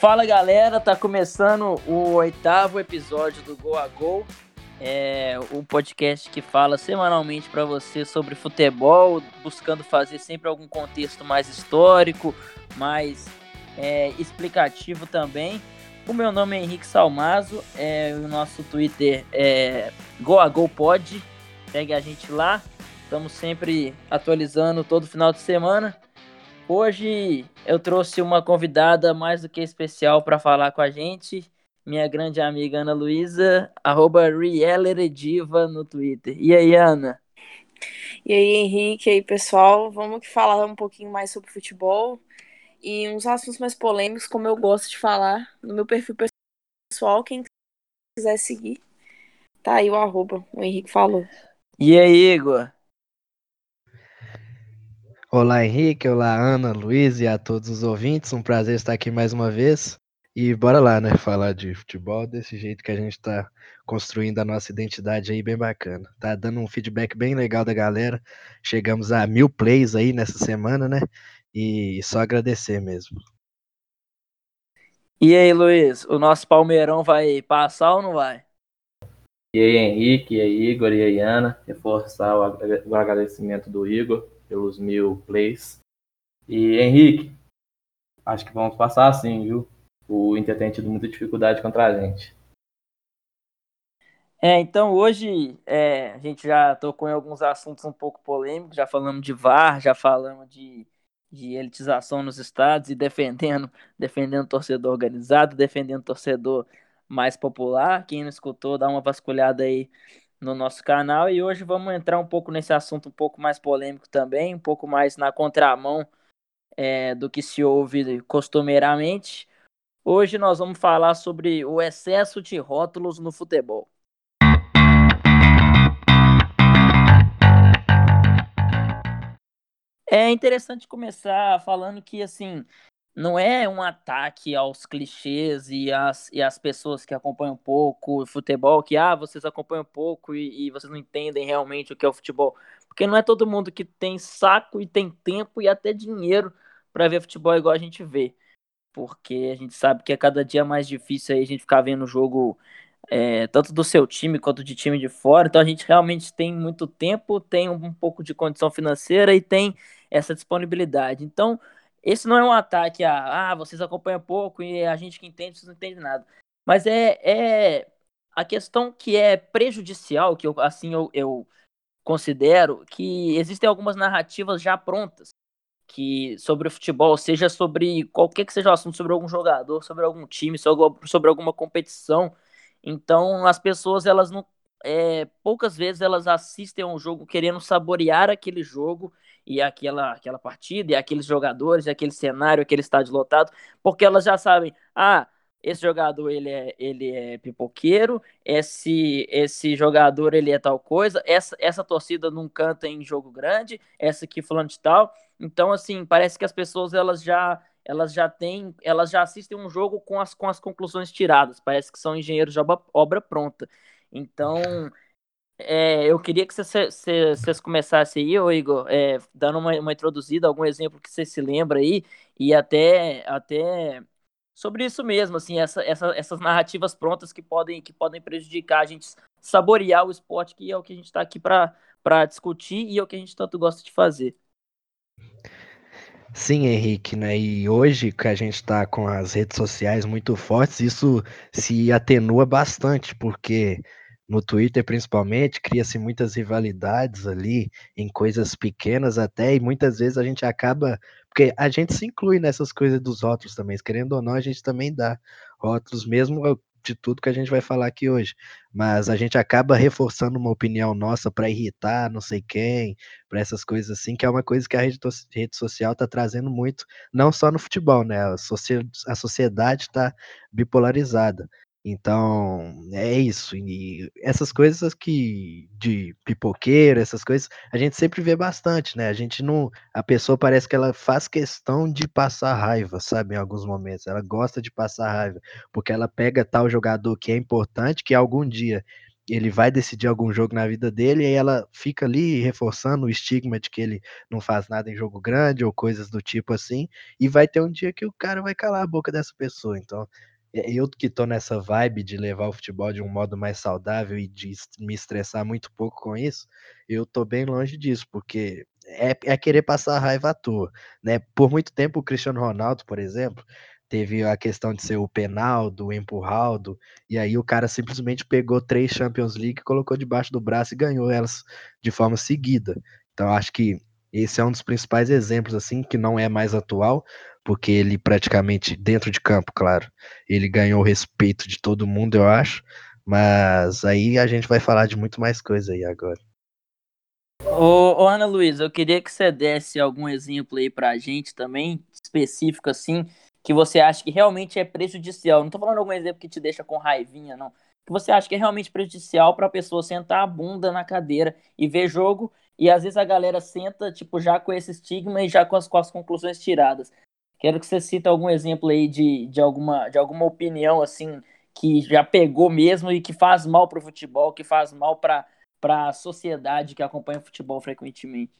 Fala galera, tá começando o oitavo episódio do Go a Go, é o podcast que fala semanalmente para você sobre futebol, buscando fazer sempre algum contexto mais histórico, mais é, explicativo também. O meu nome é Henrique Salmazo, é, o nosso Twitter é GoAGoPod, segue a gente lá, estamos sempre atualizando todo final de semana. Hoje eu trouxe uma convidada mais do que especial para falar com a gente, minha grande amiga Ana Luísa, arroba Diva no Twitter. E aí, Ana? E aí, Henrique, e aí, pessoal, vamos falar um pouquinho mais sobre futebol e uns assuntos mais polêmicos, como eu gosto de falar no meu perfil pessoal, quem quiser seguir, tá aí o arroba, o Henrique falou. E aí, Igor? Olá, Henrique. Olá, Ana, Luiz e a todos os ouvintes. Um prazer estar aqui mais uma vez. E bora lá, né? Falar de futebol desse jeito que a gente está construindo a nossa identidade aí, bem bacana. Tá dando um feedback bem legal da galera. Chegamos a mil plays aí nessa semana, né? E só agradecer mesmo. E aí, Luiz, o nosso Palmeirão vai passar ou não vai? E aí, Henrique, e aí, Igor, e aí, Ana. Reforçar o agradecimento do Igor pelos mil plays. E Henrique, acho que vamos passar assim, viu? O Inter tem tido muita dificuldade contra a gente. É, então hoje é, a gente já tocou em alguns assuntos um pouco polêmicos, já falamos de VAR, já falamos de, de elitização nos estados e defendendo, defendendo torcedor organizado, defendendo torcedor mais popular. Quem não escutou, dá uma vasculhada aí no nosso canal e hoje vamos entrar um pouco nesse assunto um pouco mais polêmico também, um pouco mais na contramão é, do que se ouve costumeiramente. Hoje nós vamos falar sobre o excesso de rótulos no futebol. É interessante começar falando que assim não é um ataque aos clichês e às, e às pessoas que acompanham pouco futebol, que ah, vocês acompanham pouco e, e, vocês não entendem realmente o que é o futebol. Porque não é todo mundo que tem saco e tem tempo e até dinheiro para ver futebol igual a gente vê. Porque a gente sabe que é cada dia mais difícil aí a gente ficar vendo o jogo é, tanto do seu time quanto de time de fora. Então a gente realmente tem muito tempo, tem um pouco de condição financeira e tem essa disponibilidade. Então esse não é um ataque a, ah, vocês acompanham pouco e a gente que entende, vocês não entendem nada. Mas é, é a questão que é prejudicial, que eu, assim eu, eu considero, que existem algumas narrativas já prontas que sobre o futebol, seja sobre qualquer que seja o assunto, sobre algum jogador, sobre algum time, sobre alguma competição. Então as pessoas elas não é, poucas vezes elas assistem a um jogo querendo saborear aquele jogo e aquela, aquela partida, e aqueles jogadores, e aquele cenário, aquele estádio lotado, porque elas já sabem, ah, esse jogador ele é, ele é pipoqueiro, esse, esse jogador ele é tal coisa, essa, essa torcida não canta em jogo grande, essa aqui falando de tal. Então, assim, parece que as pessoas elas já elas já têm, elas já assistem um jogo com as, com as conclusões tiradas, parece que são engenheiros de obra, obra pronta. Então, é, eu queria que vocês começassem aí, ô Igor, é, dando uma, uma, introduzida, algum exemplo que você se lembra aí, e até, até sobre isso mesmo, assim, essa, essa, essas narrativas prontas que podem, que podem prejudicar a gente saborear o esporte, que é o que a gente está aqui para discutir e é o que a gente tanto gosta de fazer. Sim, Henrique, né? E hoje que a gente está com as redes sociais muito fortes, isso se atenua bastante, porque no Twitter principalmente, cria-se muitas rivalidades ali em coisas pequenas até, e muitas vezes a gente acaba. Porque a gente se inclui nessas coisas dos rótulos também, querendo ou não, a gente também dá rótulos, mesmo de tudo que a gente vai falar aqui hoje. Mas a gente acaba reforçando uma opinião nossa para irritar não sei quem, para essas coisas assim, que é uma coisa que a rede, social está trazendo muito, não só no futebol, né? A sociedade está bipolarizada. Então, é isso. E essas coisas que de pipoqueiro, essas coisas, a gente sempre vê bastante, né? A gente não, a pessoa parece que ela faz questão de passar raiva, sabe, em alguns momentos. Ela gosta de passar raiva, porque ela pega tal jogador que é importante, que algum dia ele vai decidir algum jogo na vida dele, e aí ela fica ali reforçando o estigma de que ele não faz nada em jogo grande ou coisas do tipo assim, e vai ter um dia que o cara vai calar a boca dessa pessoa. Então, eu que tô nessa vibe de levar o futebol de um modo mais saudável e de me estressar muito pouco com isso, eu tô bem longe disso, porque é, é querer passar raiva à toa, né? Por muito tempo o Cristiano Ronaldo, por exemplo, teve a questão de ser o penaldo, o empurraldo, e aí o cara simplesmente pegou três Champions League, colocou debaixo do braço e ganhou elas de forma seguida. Então acho que esse é um dos principais exemplos assim que não é mais atual, porque ele praticamente dentro de campo, claro, ele ganhou o respeito de todo mundo, eu acho. Mas aí a gente vai falar de muito mais coisa aí agora. Ô, ô, Ana Luísa, eu queria que você desse algum exemplo aí pra gente também, específico assim, que você acha que realmente é prejudicial. Não tô falando algum exemplo que te deixa com raivinha, não. Que você acha que é realmente prejudicial pra pessoa sentar a bunda na cadeira e ver jogo, e às vezes a galera senta, tipo, já com esse estigma e já com as, com as conclusões tiradas. Quero que você cite algum exemplo aí de, de, alguma, de alguma opinião, assim, que já pegou mesmo e que faz mal pro futebol, que faz mal para a sociedade que acompanha futebol frequentemente?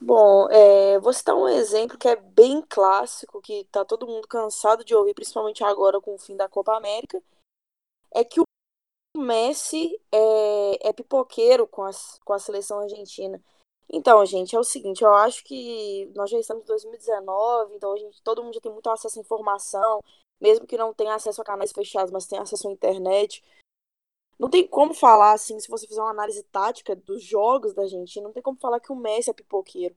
Bom, é, vou citar um exemplo que é bem clássico, que tá todo mundo cansado de ouvir, principalmente agora com o fim da Copa América, é que o Messi é, é pipoqueiro com, as, com a seleção argentina. Então, gente, é o seguinte, eu acho que nós já estamos em 2019, então a gente, todo mundo já tem muito acesso à informação, mesmo que não tenha acesso a canais fechados, mas tem acesso à internet. Não tem como falar, assim, se você fizer uma análise tática dos jogos da Argentina, não tem como falar que o Messi é pipoqueiro.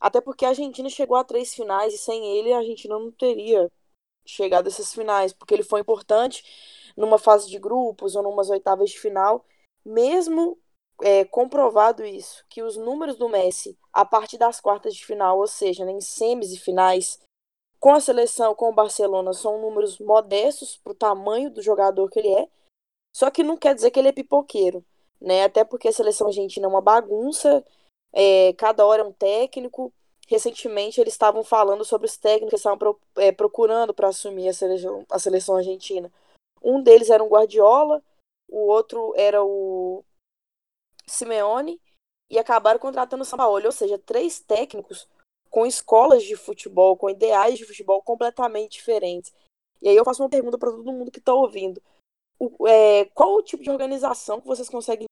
Até porque a Argentina chegou a três finais e sem ele a Argentina não teria chegado a essas finais, porque ele foi importante numa fase de grupos ou numas oitavas de final. Mesmo é, comprovado isso, que os números do Messi a partir das quartas de final, ou seja, em semis e finais, com a seleção, com o Barcelona, são números modestos para o tamanho do jogador que ele é só que não quer dizer que ele é pipoqueiro, né? Até porque a seleção argentina é uma bagunça, é, cada hora é um técnico. Recentemente eles estavam falando sobre os técnicos que estavam pro, é, procurando para assumir a seleção, a seleção argentina. Um deles era um Guardiola, o outro era o Simeone, e acabaram contratando o Sampaoli, ou seja, três técnicos com escolas de futebol, com ideais de futebol completamente diferentes. E aí eu faço uma pergunta para todo mundo que está ouvindo o, é, qual o tipo de organização que vocês conseguem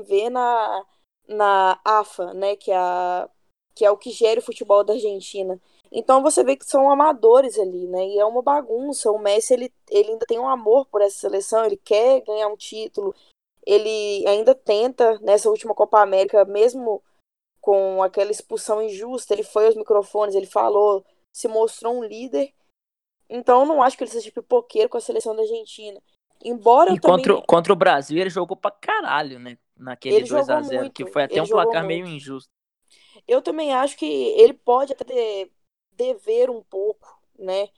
ver na, na AFA, né, que é, a, que é o que gera o futebol da Argentina. Então você vê que são amadores ali, né? E é uma bagunça. O Messi ele, ele ainda tem um amor por essa seleção, ele quer ganhar um título. Ele ainda tenta nessa última Copa América, mesmo com aquela expulsão injusta, ele foi aos microfones, ele falou, se mostrou um líder então eu não acho que ele seja pipoqueiro com a seleção da Argentina. Embora e contra, também... contra o Brasil ele jogou pra caralho, né? Naquele 2x0, que foi até um placar meio injusto. Eu também acho que ele pode até dever um pouco, né?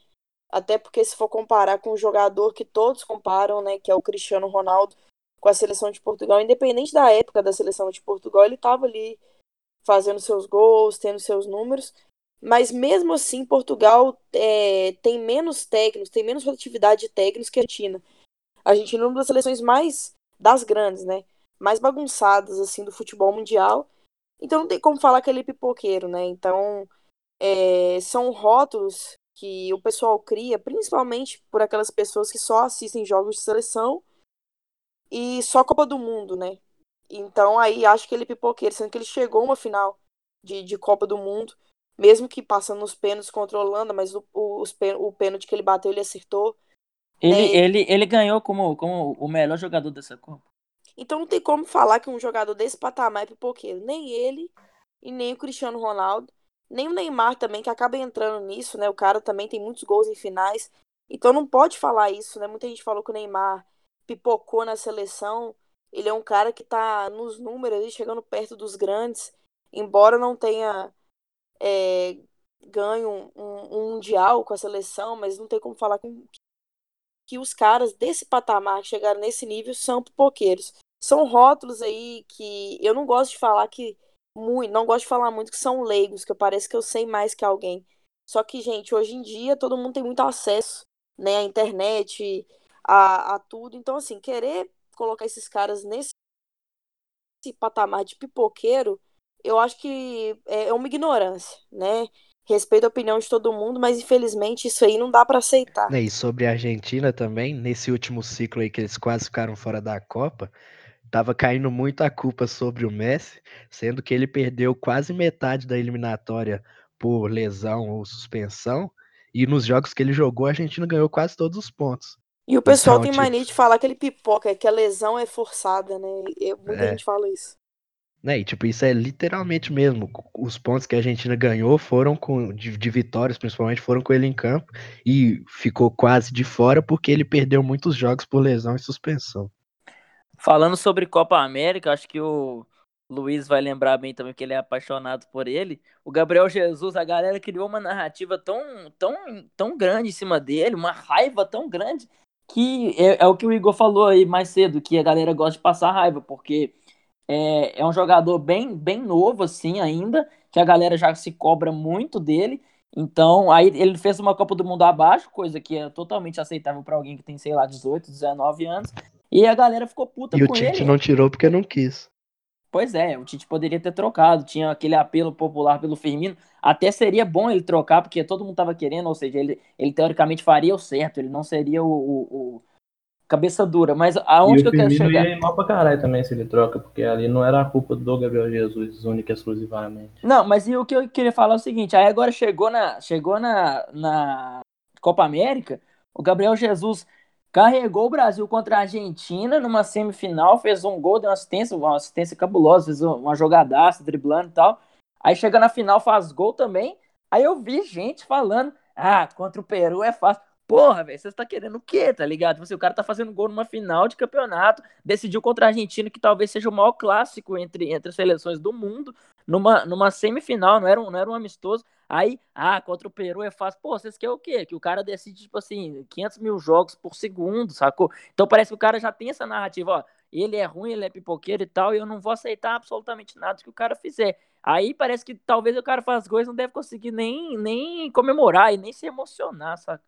Até porque se for comparar com um jogador que todos comparam, né? Que é o Cristiano Ronaldo com a seleção de Portugal, independente da época da seleção de Portugal, ele estava ali fazendo seus gols, tendo seus números. Mas mesmo assim, Portugal é, tem menos técnicos, tem menos rotatividade de técnicos que a Argentina. A Argentina é uma das seleções mais das grandes, né? Mais bagunçadas assim do futebol mundial. Então não tem como falar que ele é pipoqueiro, né? Então é, são rótulos que o pessoal cria, principalmente por aquelas pessoas que só assistem jogos de seleção e só Copa do Mundo, né? Então aí acho que ele é pipoqueiro, sendo que ele chegou a uma final de, de Copa do Mundo mesmo que passando nos pênaltis contra a Holanda, mas o, o, o pênalti que ele bateu, ele acertou. Ele, né? ele, ele ganhou como, como o melhor jogador dessa Copa. Então não tem como falar que um jogador desse patamar é pipoqueiro. Nem ele e nem o Cristiano Ronaldo. Nem o Neymar também, que acaba entrando nisso, né? O cara também tem muitos gols em finais. Então não pode falar isso, né? Muita gente falou que o Neymar pipocou na seleção. Ele é um cara que tá nos números, chegando perto dos grandes. Embora não tenha é, ganho um, um, mundial com a seleção, mas não tem como falar com, que os caras desse patamar que chegaram nesse nível são pipoqueiros. São rótulos aí que eu não gosto de falar que muito, não gosto de falar muito que são leigos, que eu que eu sei mais que alguém. Só que, gente, hoje em dia todo mundo tem muito acesso, né, à internet, a, a tudo. Então, assim, querer colocar esses caras nesse patamar de pipoqueiro, eu acho que é uma ignorância, né? Respeito a opinião de todo mundo, mas infelizmente isso aí não dá para aceitar. E sobre a Argentina também, nesse último ciclo aí que eles quase ficaram fora da Copa, tava caindo muito a culpa sobre o Messi, sendo que ele perdeu quase metade da eliminatória por lesão ou suspensão, e nos jogos que ele jogou, a Argentina ganhou quase todos os pontos. E o pessoal então, tem tipo... mania de falar que ele pipoca, que a lesão é forçada, né? E muita é. gente fala isso. Né, e tipo, isso é literalmente mesmo. Os pontos que a Argentina ganhou foram com de, de, vitórias, principalmente, foram com ele em campo e ficou quase de fora porque ele perdeu muitos jogos por lesão e suspensão. Falando sobre Copa América, acho que o Luiz vai lembrar bem também que ele é apaixonado por ele. O Gabriel Jesus, a galera criou uma narrativa tão, tão, tão grande em cima dele, uma raiva tão grande, que é, é o que o Igor falou aí mais cedo, que a galera gosta de passar raiva, porque é, é um jogador bem, bem novo, assim, ainda, que a galera já se cobra muito dele. Então, aí ele fez uma Copa do Mundo abaixo, coisa que é totalmente aceitável para alguém que tem, sei lá, 18, 19 anos. E a galera ficou puta e com ele. E o Tite não tirou porque não quis. Pois é, o Tite poderia ter trocado, tinha aquele apelo popular pelo Firmino. Até seria bom ele trocar, porque todo mundo tava querendo, ou seja, ele, ele teoricamente faria o certo, ele não seria o, o, o cabeça dura, mas aonde que eu quero chegar? Ia mal pra caralho também se ele troca, porque ali não era a culpa do Gabriel Jesus, única e exclusivamente. Não, mas e o que eu queria falar é o seguinte, aí agora chegou na, chegou na, na Copa América, o Gabriel Jesus carregou o Brasil contra a Argentina numa semifinal, fez um gol, deu uma assistência, uma assistência cabulosa, fez uma jogadaça, driblando e tal. Aí chega na final, faz gol também. Aí eu vi gente falando, ah, contra o Peru é fácil. Porra, velho, você tá querendo o quê, tá ligado? Você, tipo assim, o cara tá fazendo gol numa final de campeonato, decidiu contra a Argentina, que talvez seja o maior clássico entre, entre as seleções do mundo, numa, numa semifinal, não era, um, não era um amistoso. Aí, ah, contra o Peru é fácil. Pô, vocês querem o quê? Que o cara decide, tipo assim, 500 mil jogos por segundo, sacou? Então parece que o cara já tem essa narrativa, ó. Ele é ruim, ele é pipoqueiro e tal, e eu não vou aceitar absolutamente nada que o cara fizer. Aí parece que talvez o cara faz coisas não deve conseguir nem, nem comemorar e nem se emocionar, saca?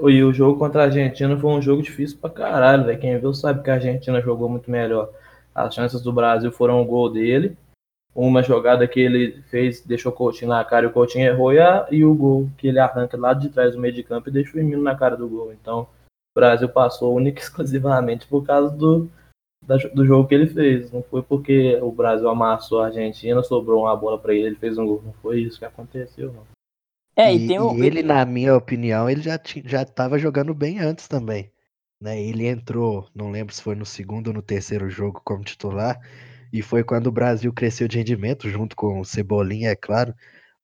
E o jogo contra a Argentina foi um jogo difícil pra caralho, velho. Quem viu sabe que a Argentina jogou muito melhor. As chances do Brasil foram o gol dele. Uma jogada que ele fez, deixou o Coutinho na cara e o Coutinho errou. E, a, e o gol que ele arranca lá de trás do meio de campo e deixa o Firmino na cara do gol. Então, o Brasil passou única e exclusivamente por causa do, da, do jogo que ele fez. Não foi porque o Brasil amassou a Argentina, sobrou uma bola para ele, ele fez um gol. Não foi isso que aconteceu, não. É, e, e, o... e ele, na minha opinião, ele já já estava jogando bem antes também. Né? Ele entrou, não lembro se foi no segundo ou no terceiro jogo como titular, e foi quando o Brasil cresceu de rendimento, junto com o Cebolinha, é claro.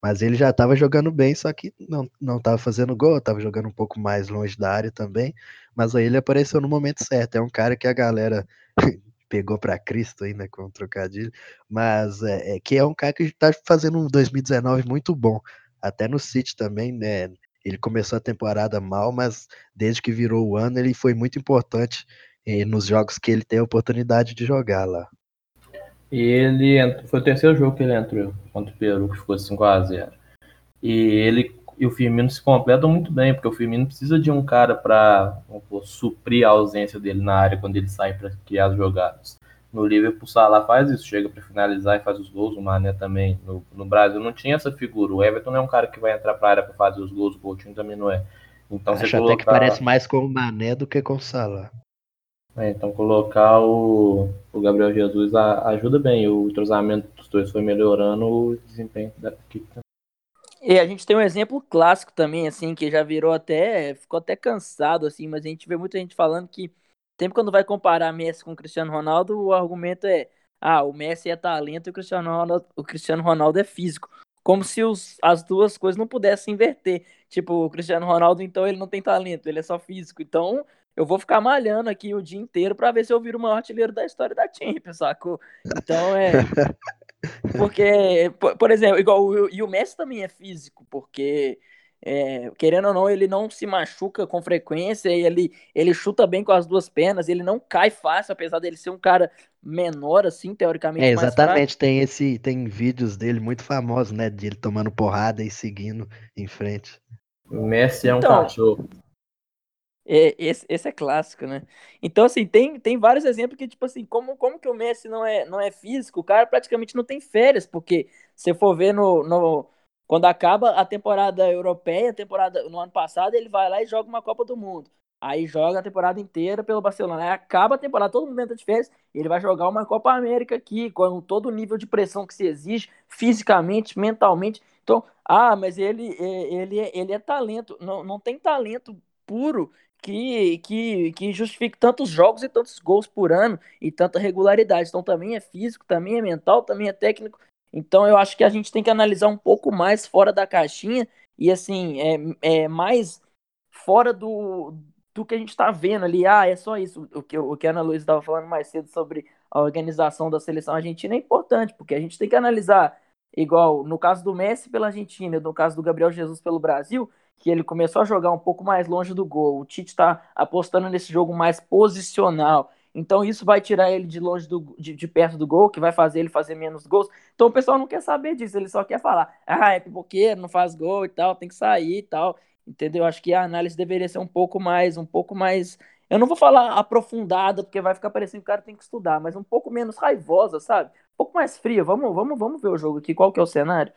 Mas ele já estava jogando bem, só que não, não estava fazendo gol, estava jogando um pouco mais longe da área também. Mas aí ele apareceu no momento certo. É um cara que a galera pegou para Cristo aí, né, com um trocadilho. Mas é, é que é um cara que está fazendo um 2019 muito bom. Até no City também, né? Ele começou a temporada mal, mas desde que virou o ano, ele foi muito importante eh, nos jogos que ele tem a oportunidade de jogar lá. E ele entrou, foi o terceiro jogo que ele entrou contra o Peru, que ficou 5x0. E ele e o Firmino se completam muito bem, porque o Firmino precisa de um cara para suprir a ausência dele na área quando ele sai para criar as jogadas. No Liverpool, o Salah faz isso, chega para finalizar e faz os gols. O Mané também. No, no, Brasil não tinha essa figura. O Everton não é um cara que vai entrar para a área para fazer os gols. O Coutinho também não é. Então, Acho colocar... até que parece mais com o Mané do que com o Salah. É, então colocar o, o Gabriel Jesus a, ajuda bem. O entrosamento dos dois foi melhorando o desempenho da equipe também. E a gente tem um exemplo clássico também, assim, que já virou até. ficou até cansado, assim, mas a gente vê muita gente falando que Sempre quando vai comparar Messi com o Cristiano Ronaldo, o argumento é: ah, o Messi é talento e o Cristiano Ronaldo, o Cristiano Ronaldo é físico. Como se os, as duas coisas não pudessem inverter. Tipo, o Cristiano Ronaldo, então, ele não tem talento, ele é só físico. Então, eu vou ficar malhando aqui o dia inteiro para ver se eu viro o maior artilheiro da história da Champions, sacou? Então, é. Porque, por, por exemplo, igual o, e o Messi também é físico, porque é, querendo ou não, ele não se machuca com frequência, ele, ele chuta bem com as duas pernas, ele não cai fácil, apesar dele ser um cara menor, assim, teoricamente. É, exatamente, tem esse, tem vídeos dele muito famosos, né? De ele tomando porrada e seguindo em frente. O Messi é um então, cachorro. É, esse, esse é clássico, né? Então, assim, tem, tem vários exemplos que, tipo assim, como, como que o Messi não é, não é físico, o cara praticamente não tem férias, porque se for ver no, no, quando acaba a temporada europeia, a temporada no ano passado, ele vai lá e joga uma Copa do Mundo. Aí joga a temporada inteira pelo Barcelona. Aí acaba a temporada, todo mundo entra de férias, ele vai jogar uma Copa América aqui, com todo o nível de pressão que se exige, fisicamente, mentalmente. Então, ah, mas ele, é, ele, é, ele é talento. Não, não tem talento puro que, que, que justifique tantos jogos e tantos gols por ano e tanta regularidade. Então também é físico, também é mental, também é técnico. Então eu acho que a gente tem que analisar um pouco mais fora da caixinha e assim, é, é mais fora do, do que a gente está vendo ali. Ah, é só isso. O que, o que a Ana Luiz estava falando mais cedo sobre a organização da seleção argentina é importante, porque a gente tem que analisar, igual no caso do Messi pela Argentina, no caso do Gabriel Jesus pelo Brasil, que ele começou a jogar um pouco mais longe do gol. O Tite está apostando nesse jogo mais posicional. Então isso vai tirar ele de longe do, de, de, perto do gol, que vai fazer ele fazer menos gols. Então o pessoal não quer saber disso, ele só quer falar, ah, é pipoqueiro, não faz gol e tal, tem que sair e tal. Entendeu? Acho que a análise deveria ser um pouco mais, um pouco mais. Eu não vou falar aprofundada, porque vai ficar parecendo que o cara tem que estudar, mas um pouco menos raivosa, sabe? Um pouco mais fria. Vamos, vamos, vamos ver o jogo aqui. Qual que é o cenário?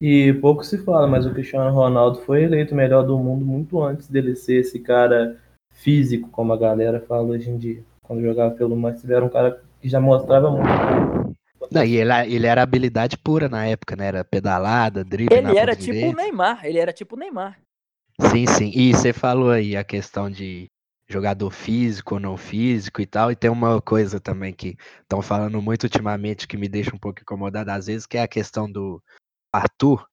E pouco se fala, mas o Cristiano Ronaldo foi eleito o melhor do mundo muito antes dele ser esse cara físico, como a galera fala hoje em dia. Quando jogava pelo Manchester, era um cara que já mostrava muito. Não, e ele, ele era habilidade pura na época, né? Era pedalada, drible. Ele era tipo o Neymar, ele era tipo o Neymar. Sim, sim. E você falou aí a questão de jogador físico ou não físico e tal. E tem uma coisa também que estão falando muito ultimamente que me deixa um pouco incomodado às vezes, que é a questão do Arthur,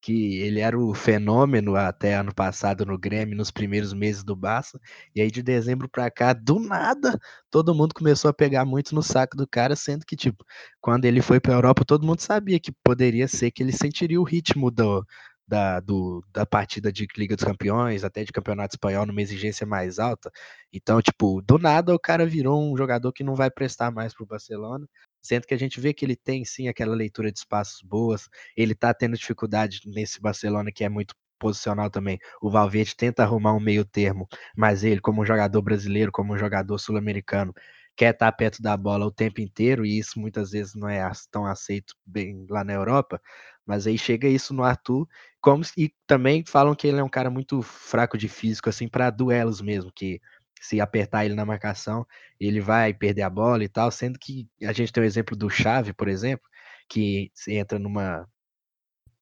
que ele era o fenômeno até ano passado no Grêmio, nos primeiros meses do Barça, e aí de dezembro para cá, do nada, todo mundo começou a pegar muito no saco do cara, sendo que, tipo, quando ele foi para a Europa, todo mundo sabia que poderia ser que ele sentiria o ritmo do, da, do, da partida de Liga dos Campeões, até de Campeonato Espanhol, numa exigência mais alta. Então, tipo, do nada o cara virou um jogador que não vai prestar mais pro Barcelona, Sendo que a gente vê que ele tem sim aquela leitura de espaços boas, ele tá tendo dificuldade nesse Barcelona que é muito posicional também. O Valverde tenta arrumar um meio termo, mas ele, como um jogador brasileiro, como um jogador sul-americano, quer estar tá perto da bola o tempo inteiro, e isso muitas vezes não é tão aceito bem lá na Europa, mas aí chega isso no Arthur, como e também falam que ele é um cara muito fraco de físico assim para duelos mesmo, que se apertar ele na marcação, ele vai perder a bola e tal, sendo que a gente tem o exemplo do Chave, por exemplo, que entra numa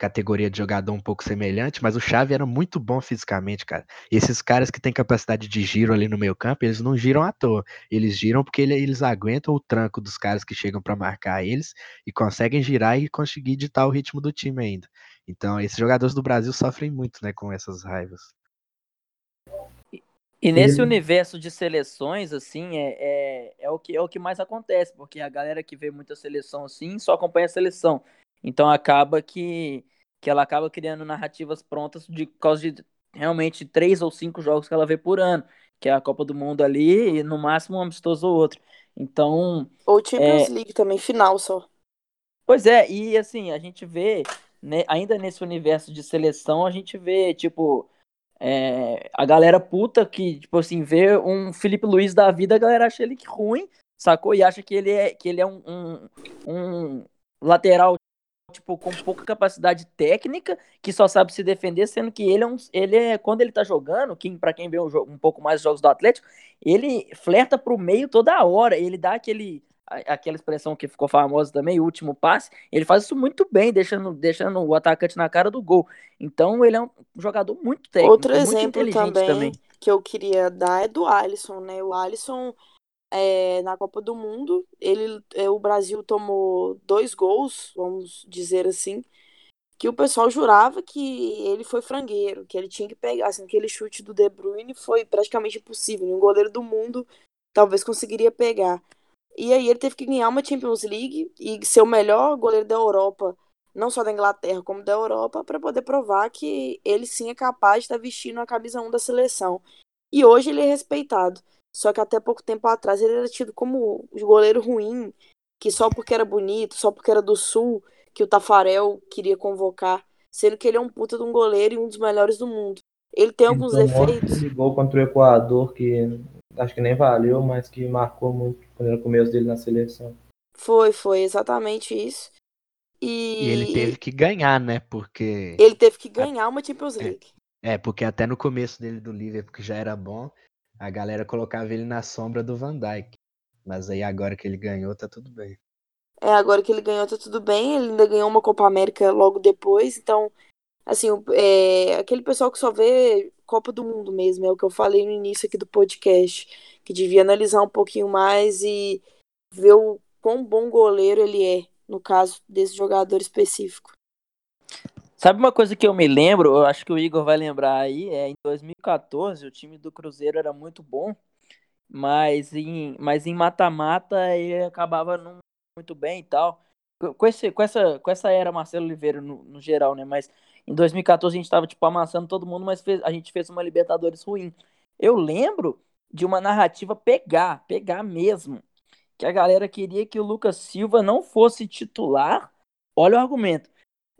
categoria de jogador um pouco semelhante, mas o Chave era muito bom fisicamente, cara. Esses caras que têm capacidade de giro ali no meio campo, eles não giram à toa. Eles giram porque eles aguentam o tranco dos caras que chegam para marcar eles e conseguem girar e conseguir ditar o ritmo do time ainda. Então, esses jogadores do Brasil sofrem muito, né, com essas raivas. E nesse ele... universo de seleções, assim, é, é, é, o que, é o que mais acontece, porque a galera que vê muita seleção assim só acompanha a seleção. Então acaba que, que ela acaba criando narrativas prontas de causa de realmente três ou cinco jogos que ela vê por ano, que é a Copa do Mundo ali, e no máximo um amistoso ou outro. Então. Ou Champions é... League também, final só. Pois é, e assim, a gente vê, né, ainda nesse universo de seleção, a gente vê, tipo é, a galera puta que, tipo assim, vê um Felipe Luiz da vida, a galera acha ele ruim, sacou? E acha que ele é, que ele é um, um, um lateral tipo, com pouca capacidade técnica, que só sabe se defender, sendo que ele é um, ele é, quando ele tá jogando, que para quem vê um, um pouco mais os jogos do Atlético, ele flerta pro meio toda hora, ele dá aquele aquela expressão que ficou famosa também, o último passe, ele faz isso muito bem, deixando, deixando o atacante na cara do gol. Então ele é um jogador muito técnico, Outro muito exemplo também, também, que eu queria dar é do Alisson, né? O Alisson é, na Copa do Mundo, ele, é, o Brasil tomou dois gols, vamos dizer assim, que o pessoal jurava que ele foi frangueiro, que ele tinha que pegar, assim, aquele chute do De Bruyne foi praticamente impossível, um goleiro do mundo talvez conseguiria pegar. E aí ele teve que ganhar uma Champions League e ser o melhor goleiro da Europa, não só da Inglaterra, como da Europa, para poder provar que ele sim é capaz de estar vestindo a camisa 1 da seleção. E hoje ele é respeitado. Só que até pouco tempo atrás ele era tido como o goleiro ruim, que só porque era bonito, só porque era do Sul, que o Tafarel queria convocar, sendo que ele é um puta de um goleiro e um dos melhores do mundo. Ele tem alguns defeitos. Ele gol contra o Equador que acho que nem valeu, mas que marcou muito no começo dele na seleção. Foi, foi exatamente isso. E... e ele teve que ganhar, né? Porque. Ele teve que ganhar uma Champions é. League. É, porque até no começo dele do Liverpool, que já era bom, a galera colocava ele na sombra do Van Dijk. Mas aí agora que ele ganhou, tá tudo bem. É, agora que ele ganhou, tá tudo bem. Ele ainda ganhou uma Copa América logo depois. Então, assim, é, aquele pessoal que só vê Copa do Mundo mesmo, é o que eu falei no início aqui do podcast, que devia analisar um pouquinho mais e ver o quão bom goleiro ele é, no caso desse jogador específico. Sabe uma coisa que eu me lembro, eu acho que o Igor vai lembrar aí, é em 2014 o time do Cruzeiro era muito bom, mas em mas em mata-mata ele acabava não muito bem e tal. Com, esse, com, essa, com essa era Marcelo Oliveira no, no geral, né? Mas em 2014 a gente tava tipo amassando todo mundo, mas fez, a gente fez uma Libertadores ruim. Eu lembro de uma narrativa pegar, pegar mesmo, que a galera queria que o Lucas Silva não fosse titular. Olha o argumento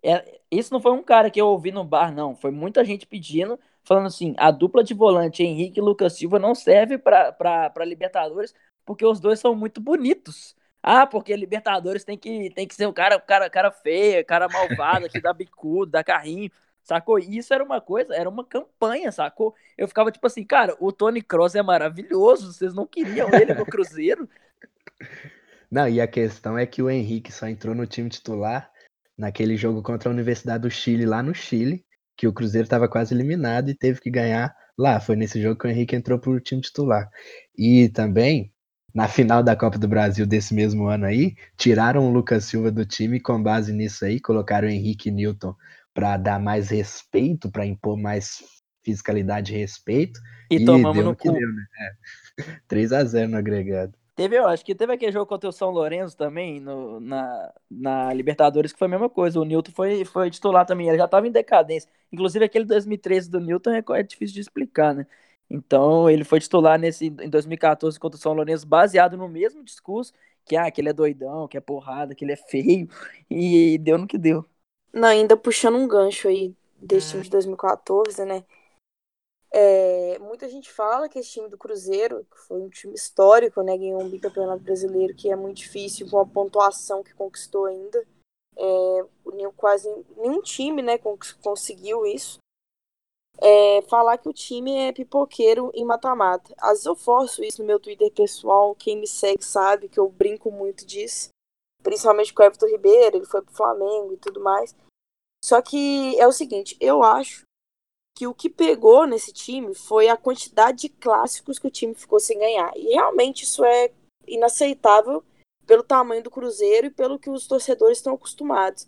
é, não foi um cara que eu ouvi no bar, não. Foi muita gente pedindo, falando assim: a dupla de volante Henrique e Lucas Silva não serve para Libertadores porque os dois são muito bonitos. Ah, porque Libertadores tem que, tem que ser o cara, cara, cara feio, cara malvado, que dá bicudo, dá carrinho. Sacou? Isso era uma coisa, era uma campanha, sacou? Eu ficava tipo assim, cara, o Tony Cross é maravilhoso, vocês não queriam ele no Cruzeiro? Não, e a questão é que o Henrique só entrou no time titular naquele jogo contra a Universidade do Chile, lá no Chile, que o Cruzeiro estava quase eliminado e teve que ganhar lá. Foi nesse jogo que o Henrique entrou para o time titular. E também, na final da Copa do Brasil desse mesmo ano aí, tiraram o Lucas Silva do time com base nisso aí, colocaram o Henrique Newton para dar mais respeito, para impor mais fiscalidade e respeito. E, e tomamos no, cu. Deu, né? é. 3 a 0 no agregado. Teve, eu acho que teve aquele jogo contra o São Lourenço também, no, na, na Libertadores, que foi a mesma coisa. O Newton foi, foi titular também, ele já estava em decadência. Inclusive, aquele 2013 do Newton é, é, difícil de explicar, né? Então, ele foi titular nesse, em 2014 contra o São Lourenço, baseado no mesmo discurso, que, ah, que ele é doidão, que é porrada, que ele é feio, e deu no que deu. Não, ainda puxando um gancho aí desse time de 2014, né? É, muita gente fala que esse time do Cruzeiro, que foi um time histórico, né, ganhou um bicampeonato brasileiro, que é muito difícil, com a pontuação que conquistou ainda. É, quase nenhum time né, conseguiu isso. É, falar que o time é pipoqueiro em mata-mata. Às vezes eu forço isso no meu Twitter pessoal, quem me segue sabe que eu brinco muito disso. Principalmente com o Everton Ribeiro, ele foi pro Flamengo e tudo mais. Só que é o seguinte, eu acho que o que pegou nesse time foi a quantidade de clássicos que o time ficou sem ganhar. E realmente isso é inaceitável pelo tamanho do Cruzeiro e pelo que os torcedores estão acostumados.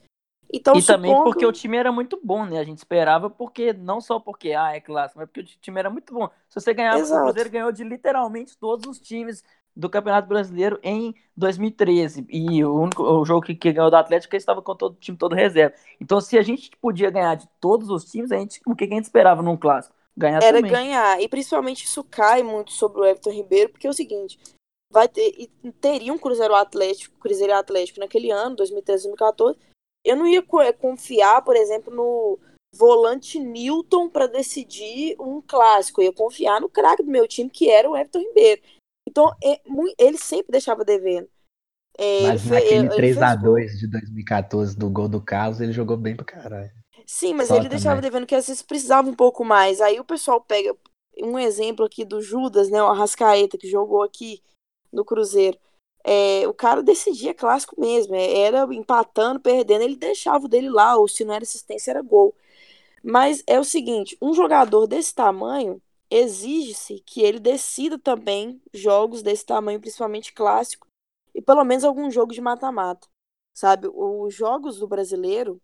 Então, e também porque o time era muito bom, né? A gente esperava porque não só porque ah, é clássico, mas porque o time era muito bom. Se você ganhava, Exato. o Cruzeiro ganhou de literalmente todos os times do Campeonato Brasileiro em 2013. E o único o jogo que, que ganhou do Atlético estava com todo o time todo reserva. Então, se a gente podia ganhar de todos os times, a gente, o que a gente esperava num clássico? Ganhar Era também. ganhar. E principalmente isso cai muito sobre o Everton Ribeiro, porque é o seguinte. Vai ter, teria um Cruzeiro Atlético, Cruzeiro Atlético naquele ano, 2013, 2014. Eu não ia é, confiar, por exemplo, no volante Newton para decidir um clássico. Eu ia confiar no craque do meu time, que era o Everton Ribeiro. Então, é, ele sempre deixava devendo. É, mas naquele 3x2 de 2014 do gol do Carlos, ele jogou bem pra caralho. Sim, mas Só ele também. deixava devendo que às vezes precisava um pouco mais. Aí o pessoal pega um exemplo aqui do Judas, né? O Arrascaeta, que jogou aqui no Cruzeiro. É, o cara decidia clássico mesmo. É, era empatando, perdendo, ele deixava o dele lá, ou se não era assistência, era gol. Mas é o seguinte: um jogador desse tamanho, exige-se que ele decida também jogos desse tamanho, principalmente clássico, e pelo menos algum jogo de mata-mata. Sabe, os jogos do brasileiro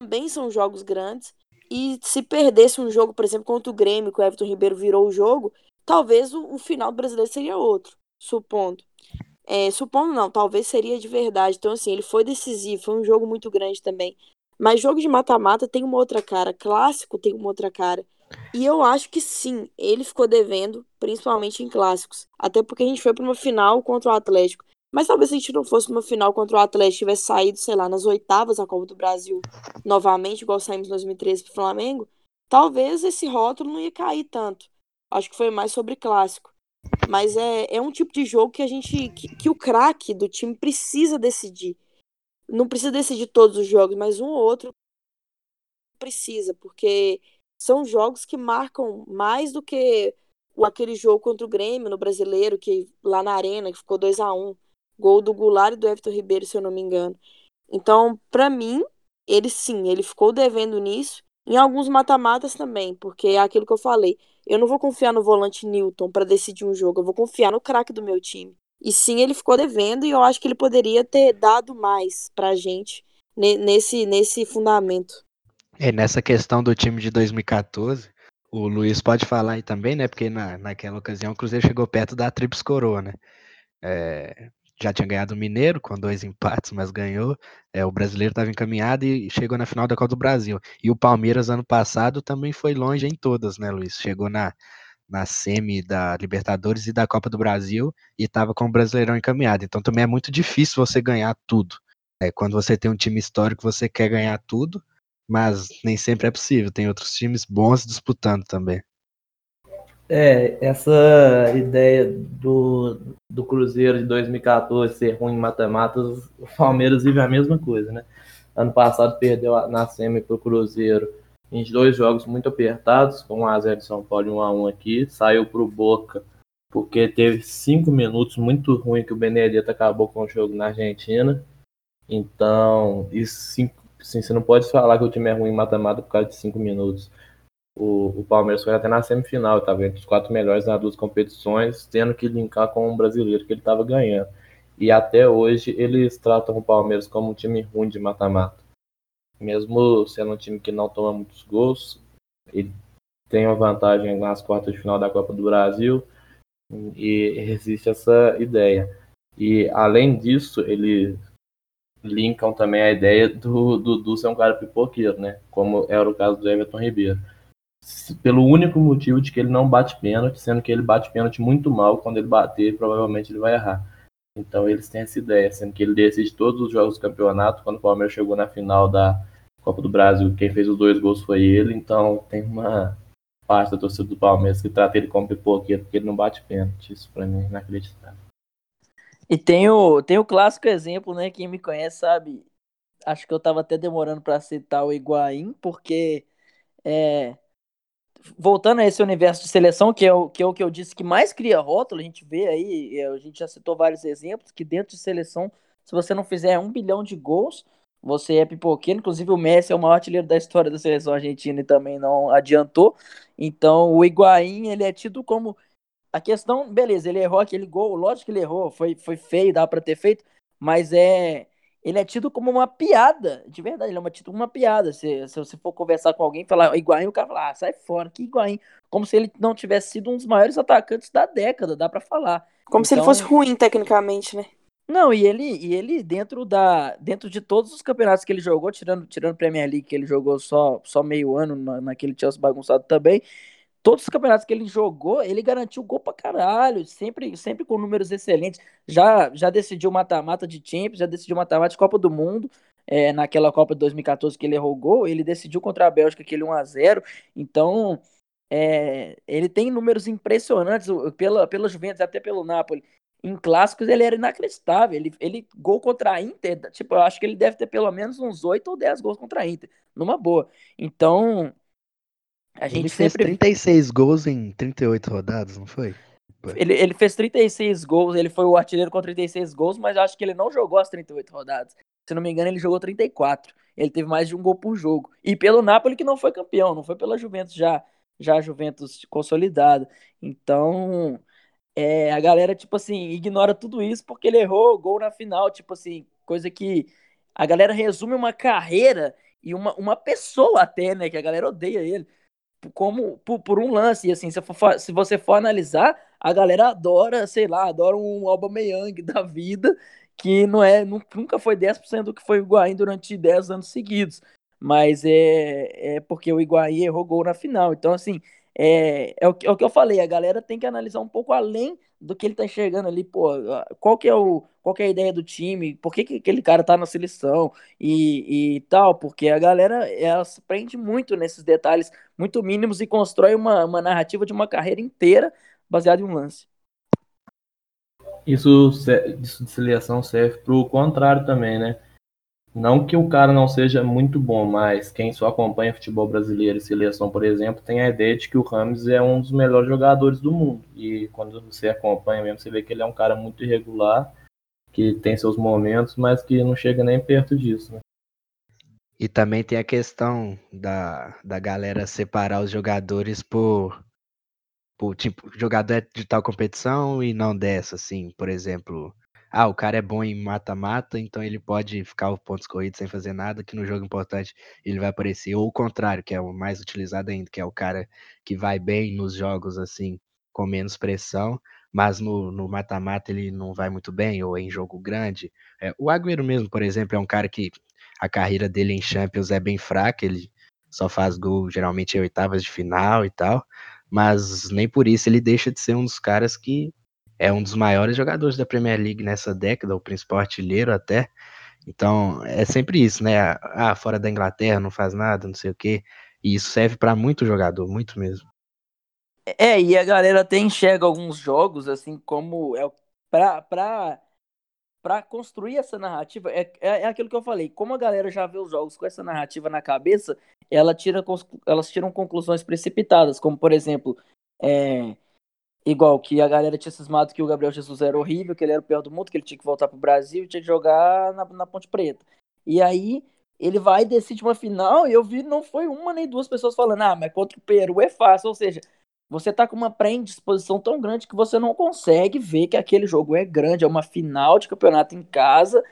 também são jogos grandes. E se perdesse um jogo, por exemplo, contra o Grêmio, que o Everton Ribeiro virou o jogo, talvez o, o final do brasileiro seria outro, supondo. É, supondo não, talvez seria de verdade. Então, assim, ele foi decisivo, foi um jogo muito grande também. Mas jogo de mata-mata tem uma outra cara, clássico tem uma outra cara. E eu acho que sim, ele ficou devendo, principalmente em clássicos. Até porque a gente foi para uma final contra o Atlético. Mas talvez se a gente não fosse uma final contra o Atlético, tivesse saído, sei lá, nas oitavas da Copa do Brasil novamente, igual saímos em 2013 pro Flamengo, talvez esse rótulo não ia cair tanto. Acho que foi mais sobre clássico. Mas é, é um tipo de jogo que a gente. que, que o craque do time precisa decidir. Não precisa decidir todos os jogos, mas um ou outro precisa, porque são jogos que marcam mais do que aquele jogo contra o Grêmio no brasileiro, que lá na arena, que ficou 2 a 1 Gol do Goulart e do Everton Ribeiro, se eu não me engano. Então, para mim, ele sim, ele ficou devendo nisso. Em alguns mata-matas também, porque é aquilo que eu falei. Eu não vou confiar no volante Newton para decidir um jogo, eu vou confiar no craque do meu time. E sim, ele ficou devendo e eu acho que ele poderia ter dado mais pra gente nesse, nesse fundamento. É, nessa questão do time de 2014, o Luiz pode falar aí também, né? Porque na, naquela ocasião o Cruzeiro chegou perto da Trips Coroa, né? É, já tinha ganhado o Mineiro com dois empates, mas ganhou. É, o brasileiro estava encaminhado e chegou na final da Copa do Brasil. E o Palmeiras, ano passado, também foi longe em todas, né, Luiz? Chegou na, na semi da Libertadores e da Copa do Brasil e estava com o Brasileirão encaminhado. Então também é muito difícil você ganhar tudo. É, quando você tem um time histórico, você quer ganhar tudo, mas nem sempre é possível. Tem outros times bons disputando também. É, essa ideia do, do Cruzeiro de 2014 ser ruim em matemáticas, o Palmeiras vive a mesma coisa, né? Ano passado perdeu na semi para o Cruzeiro em dois jogos muito apertados, com 1x0 de São Paulo e 1x1 aqui. Saiu para o Boca porque teve cinco minutos muito ruim que o Benedetto acabou com o jogo na Argentina. Então, isso, assim, você não pode falar que o time é ruim em matemática por causa de cinco minutos o, o Palmeiras foi até na semifinal, estava entre os quatro melhores nas duas competições, tendo que linkar com um brasileiro que ele estava ganhando. E até hoje eles tratam o Palmeiras como um time ruim de mata-mata. Mesmo sendo um time que não toma muitos gols, ele tem uma vantagem nas quartas de final da Copa do Brasil e existe essa ideia. E além disso, eles linkam também a ideia do Dudu ser um cara pipoqueiro, né? Como era o caso do Everton Ribeiro pelo único motivo de que ele não bate pênalti, sendo que ele bate pênalti muito mal, quando ele bater, provavelmente ele vai errar. Então eles têm essa ideia, sendo que ele decide todos os jogos do campeonato, quando o Palmeiras chegou na final da Copa do Brasil, quem fez os dois gols foi ele, então tem uma parte da torcida do Palmeiras que trata ele como pipoqueiro, porque ele não bate pênalti, isso pra mim é inacreditável. E tem o, tem o clássico exemplo, né, quem me conhece sabe, acho que eu tava até demorando para citar o Higuaín, porque é, voltando a esse universo de seleção, que é, o, que é o que eu disse que mais cria rótulo, a gente vê aí, a gente já citou vários exemplos, que dentro de seleção, se você não fizer um bilhão de gols, você é pipoqueiro. Inclusive, o Messi é o maior artilheiro da história da seleção argentina e também não adiantou. Então, o Higuaín, ele é tido como. A questão, beleza, ele errou aquele gol, lógico que ele errou, foi, foi feio, dá para ter feito, mas é ele é tido como uma piada, de verdade, ele é uma, tido como uma piada. Se, se você for conversar com alguém, falar Higuaín, o cara fala, ah, sai fora, que Higuaín. Como se ele não tivesse sido um dos maiores atacantes da década, dá para falar. Como então, se ele fosse então ruim tecnicamente, né? Não, e ele, e ele dentro da dentro de todos os campeonatos que ele jogou, tirando tirando Premier League que ele jogou só só meio ano na, naquele Chelsea bagunçado também, todos os campeonatos que ele jogou, ele garantiu gol pra caralho, sempre, sempre com números excelentes. Já, já decidiu mata-mata de Champions, já decidiu mata-mata de Copa do Mundo. É, naquela Copa de 2014 que ele errou gol, ele decidiu contra a Bélgica aquele 1 a 0 Então, é, ele tem números impressionantes pela, pela Juventus, até pelo Napoli. Em clássicos ele era inacreditável. Ele, ele gol contra a Inter, tipo, eu acho que ele deve ter pelo menos uns 8 ou 10 gols contra a Inter, numa boa. Então, a gente ele fez sempre... 36 gols em 38 rodadas, não foi? Ele, ele fez 36 gols, ele foi o artilheiro com 36 gols, mas acho que ele não jogou as 38 rodadas. Se não me engano, ele jogou 34. Ele teve mais de um gol por jogo. E pelo Napoli, que não foi campeão, não foi pela Juventus já, já a Juventus consolidada. Então, é, a galera, tipo assim, ignora tudo isso porque ele errou gol na final, tipo assim, coisa que a galera resume uma carreira e uma, uma pessoa até, né, que a galera odeia ele como por, por, um lance. E assim, se, for, se, você for analisar, a galera adora, sei lá, adora um Aubameyang da vida, que não é, nunca foi 10% do que foi o Higuaín durante 10 anos seguidos. Mas é, é porque o Higuaín errou gol na final. Então, assim, é, é, o, é o que eu falei, a galera tem que analisar um pouco além do que ele tá enxergando ali, pô, qual que é, o, qual que é a ideia do time, por que, que aquele cara tá na seleção e, e tal, porque a galera ela se prende muito nesses detalhes muito mínimos e constrói uma, uma narrativa de uma carreira inteira baseada em um lance. Isso, isso de seleção serve pro contrário também, né? Não que o cara não seja muito bom, mas quem só acompanha futebol brasileiro e seleção, por exemplo, tem a ideia de que o Rames é um dos melhores jogadores do mundo. E quando você acompanha mesmo, você vê que ele é um cara muito irregular, que tem seus momentos, mas que não chega nem perto disso. Né? E também tem a questão da, da galera separar os jogadores por, por tipo, jogador é de tal competição e não dessa, assim, por exemplo ah, o cara é bom em mata-mata, então ele pode ficar os pontos corridos sem fazer nada, que no jogo importante ele vai aparecer. Ou o contrário, que é o mais utilizado ainda, que é o cara que vai bem nos jogos assim, com menos pressão, mas no mata-mata ele não vai muito bem, ou em jogo grande. É, o Agüero mesmo, por exemplo, é um cara que a carreira dele em Champions é bem fraca, ele só faz gol geralmente em oitavas de final e tal, mas nem por isso ele deixa de ser um dos caras que é um dos maiores jogadores da Premier League nessa década, o principal artilheiro até. Então, é sempre isso, né? Ah, fora da Inglaterra não faz nada, não sei o quê. E isso serve para muito jogador, muito mesmo. É, e a galera até enxerga alguns jogos, assim, como é pra, pra, pra construir essa narrativa. É, é, é aquilo que eu falei. Como a galera já vê os jogos com essa narrativa na cabeça, ela tira, elas tiram conclusões precipitadas, como, por exemplo, é, Igual que a galera tinha cismado que o Gabriel Jesus era horrível, que ele era o pior do mundo, que ele tinha que voltar pro Brasil e tinha que jogar na, na Ponte Preta. E aí ele vai e decide uma final, e eu vi não foi uma nem duas pessoas falando, ah, mas contra o Peru é fácil. Ou seja, você tá com uma pré-indisposição tão grande que você não consegue ver que aquele jogo é grande, é uma final de campeonato em casa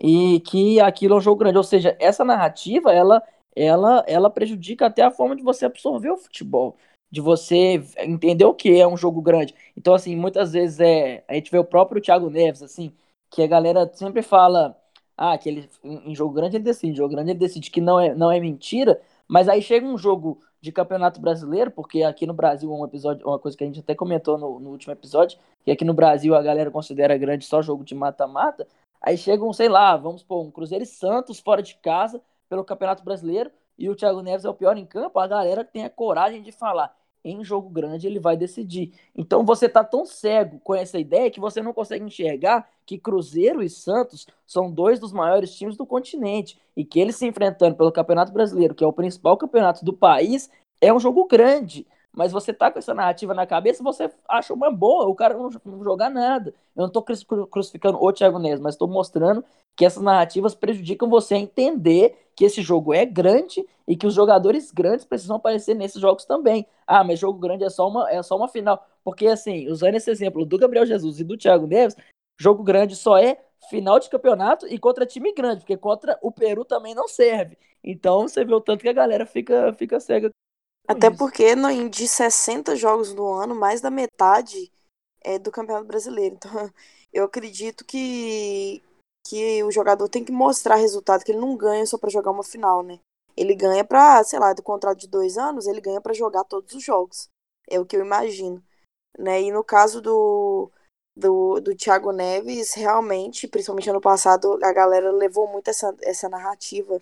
e que aquilo é um jogo grande. Ou seja, essa narrativa, ela, ela, ela prejudica até a forma de você absorver o futebol de você entender o que é um jogo grande. Então, assim, muitas vezes é, a gente vê o próprio Thiago Neves, assim, que a galera sempre fala, ah, que ele em jogo grande ele decide, em jogo grande ele decide que não é, não é mentira, mas aí chega um jogo de campeonato brasileiro, porque aqui no Brasil um episódio, uma coisa que a gente até comentou no, no último episódio, que aqui no Brasil a galera considera grande só jogo de mata-mata, aí chega um, sei lá, vamos pôr um Cruzeiro e Santos fora de casa pelo Campeonato Brasileiro, e o Thiago Neves é o pior em campo, a galera tem a coragem de falar em jogo grande ele vai decidir. Então você tá tão cego com essa ideia que você não consegue enxergar que Cruzeiro e Santos são dois dos maiores times do continente e que eles se enfrentando pelo Campeonato Brasileiro, que é o principal campeonato do país, é um jogo grande. Mas você tá com essa narrativa na cabeça, você acha uma boa o cara não, jogar nada. Eu não tô crucificando o Thiago Neves, mas estou mostrando que essas narrativas prejudicam você a entender que esse jogo é grande e que os jogadores grandes precisam aparecer nesses jogos também. Ah, mas jogo grande é só uma, é só uma final. Porque, assim, usando esse exemplo do Gabriel Jesus e do Thiago Neves, jogo grande só é final de campeonato e contra time grande, porque contra o Peru também não serve. Então você vê o tanto que a galera fica, fica cega. Até isso. porque de 60 jogos no ano, mais da metade é do Campeonato Brasileiro. Então eu acredito que, que o jogador tem que mostrar resultado, que ele não ganha só para jogar uma final, né? Ele ganha para, sei lá, do contrato de dois anos, ele ganha para jogar todos os jogos. É o que eu imagino. Né? E no caso do, do, do Thiago Neves, realmente, principalmente ano passado, a galera levou muito essa, essa narrativa